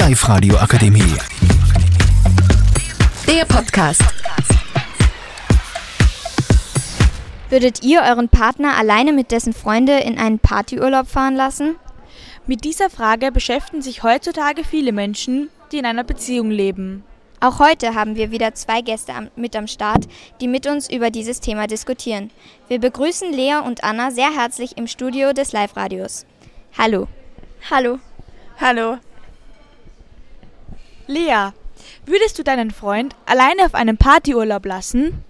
Live-Radio Akademie. Der Podcast. Würdet ihr euren Partner alleine mit dessen Freunde in einen Partyurlaub fahren lassen? Mit dieser Frage beschäftigen sich heutzutage viele Menschen, die in einer Beziehung leben. Auch heute haben wir wieder zwei Gäste am, mit am Start, die mit uns über dieses Thema diskutieren. Wir begrüßen Lea und Anna sehr herzlich im Studio des Live-Radios. Hallo. Hallo. Hallo. Lea, würdest du deinen Freund alleine auf einen Partyurlaub lassen?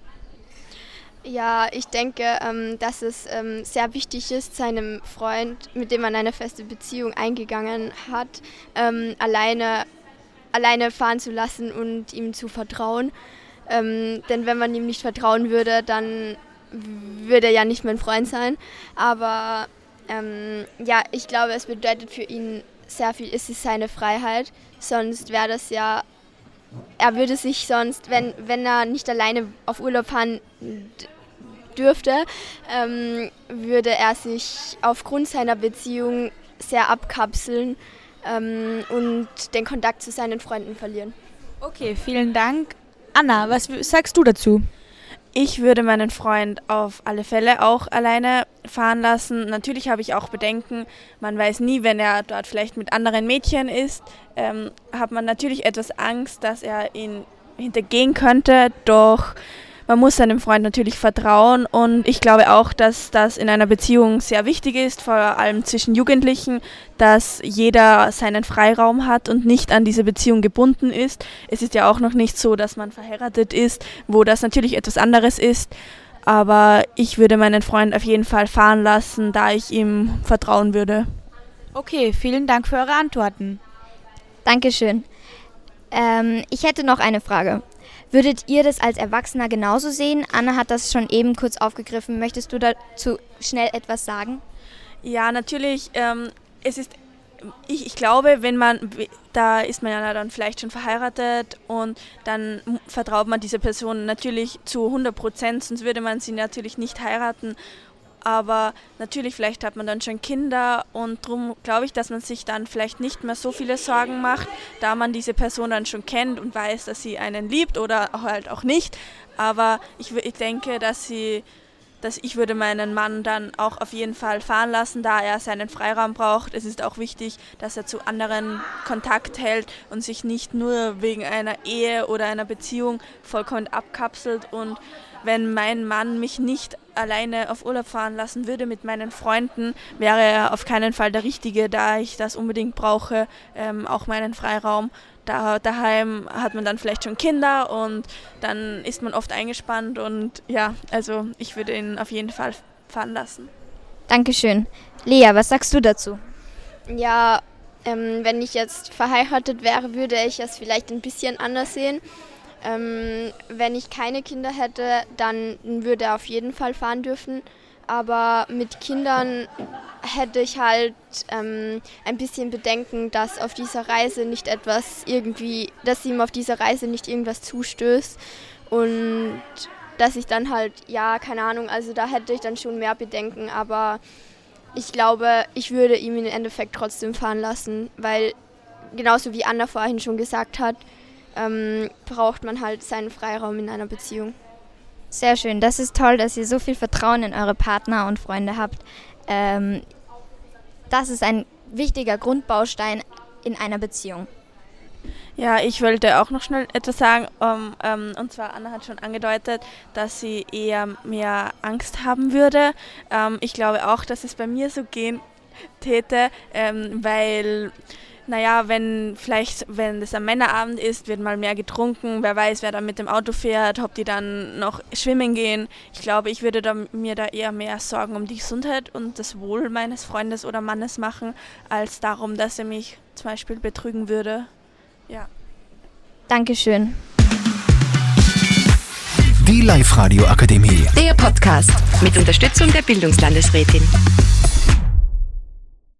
Ja, ich denke, ähm, dass es ähm, sehr wichtig ist, seinem Freund, mit dem man eine feste Beziehung eingegangen hat, ähm, alleine, alleine fahren zu lassen und ihm zu vertrauen. Denn wenn man ihm nicht vertrauen würde, dann würde er ja nicht mein Freund sein. Aber ja, ich glaube, es bedeutet für ihn sehr viel, es ist seine Freiheit. Sonst wäre das ja er würde sich sonst, wenn, wenn er nicht alleine auf Urlaub fahren dürfte, ähm, würde er sich aufgrund seiner Beziehung sehr abkapseln ähm, und den Kontakt zu seinen Freunden verlieren. Okay, vielen Dank. Anna, was sagst du dazu? Ich würde meinen Freund auf alle Fälle auch alleine fahren lassen. Natürlich habe ich auch Bedenken. Man weiß nie, wenn er dort vielleicht mit anderen Mädchen ist, ähm, hat man natürlich etwas Angst, dass er ihn hintergehen könnte. Doch man muss seinem Freund natürlich vertrauen und ich glaube auch, dass das in einer Beziehung sehr wichtig ist, vor allem zwischen Jugendlichen, dass jeder seinen Freiraum hat und nicht an diese Beziehung gebunden ist. Es ist ja auch noch nicht so, dass man verheiratet ist, wo das natürlich etwas anderes ist. Aber ich würde meinen Freund auf jeden Fall fahren lassen, da ich ihm vertrauen würde. Okay, vielen Dank für eure Antworten. Dankeschön. Ähm, ich hätte noch eine Frage. Würdet ihr das als Erwachsener genauso sehen? Anna hat das schon eben kurz aufgegriffen. Möchtest du dazu schnell etwas sagen? Ja, natürlich. Ähm, es ist, ich, ich glaube, wenn man, da ist man ja dann vielleicht schon verheiratet und dann vertraut man diese Person natürlich zu 100 Prozent, sonst würde man sie natürlich nicht heiraten aber natürlich, vielleicht hat man dann schon Kinder und darum glaube ich, dass man sich dann vielleicht nicht mehr so viele Sorgen macht, da man diese Person dann schon kennt und weiß, dass sie einen liebt oder halt auch nicht. Aber ich, ich denke, dass sie dass ich würde meinen Mann dann auch auf jeden Fall fahren lassen, da er seinen Freiraum braucht. Es ist auch wichtig, dass er zu anderen Kontakt hält und sich nicht nur wegen einer Ehe oder einer Beziehung vollkommen abkapselt und wenn mein Mann mich nicht alleine auf Urlaub fahren lassen würde mit meinen Freunden, wäre er auf keinen Fall der Richtige, da ich das unbedingt brauche, ähm, auch meinen Freiraum. Da, daheim hat man dann vielleicht schon Kinder und dann ist man oft eingespannt und ja, also ich würde ihn auf jeden Fall fahren lassen. Dankeschön. Lea, was sagst du dazu? Ja, ähm, wenn ich jetzt verheiratet wäre, würde ich es vielleicht ein bisschen anders sehen. Ähm, wenn ich keine Kinder hätte, dann würde er auf jeden Fall fahren dürfen. Aber mit Kindern hätte ich halt ähm, ein bisschen Bedenken, dass auf dieser Reise nicht etwas irgendwie, dass ihm auf dieser Reise nicht irgendwas zustößt. Und dass ich dann halt, ja, keine Ahnung, also da hätte ich dann schon mehr Bedenken. Aber ich glaube, ich würde ihm im Endeffekt trotzdem fahren lassen, weil genauso wie Anna vorhin schon gesagt hat, ähm, braucht man halt seinen Freiraum in einer Beziehung. Sehr schön. Das ist toll, dass ihr so viel Vertrauen in eure Partner und Freunde habt. Ähm, das ist ein wichtiger Grundbaustein in einer Beziehung. Ja, ich wollte auch noch schnell etwas sagen. Um, ähm, und zwar, Anna hat schon angedeutet, dass sie eher mehr Angst haben würde. Ähm, ich glaube auch, dass es bei mir so gehen täte, ähm, weil naja, wenn vielleicht, wenn es am Männerabend ist, wird mal mehr getrunken, wer weiß, wer da mit dem Auto fährt, ob die dann noch schwimmen gehen. Ich glaube, ich würde da, mir da eher mehr Sorgen um die Gesundheit und das Wohl meines Freundes oder Mannes machen, als darum, dass er mich zum Beispiel betrügen würde. Ja. Dankeschön. Die Live-Radio Akademie. Der Podcast mit Unterstützung der Bildungslandesrätin.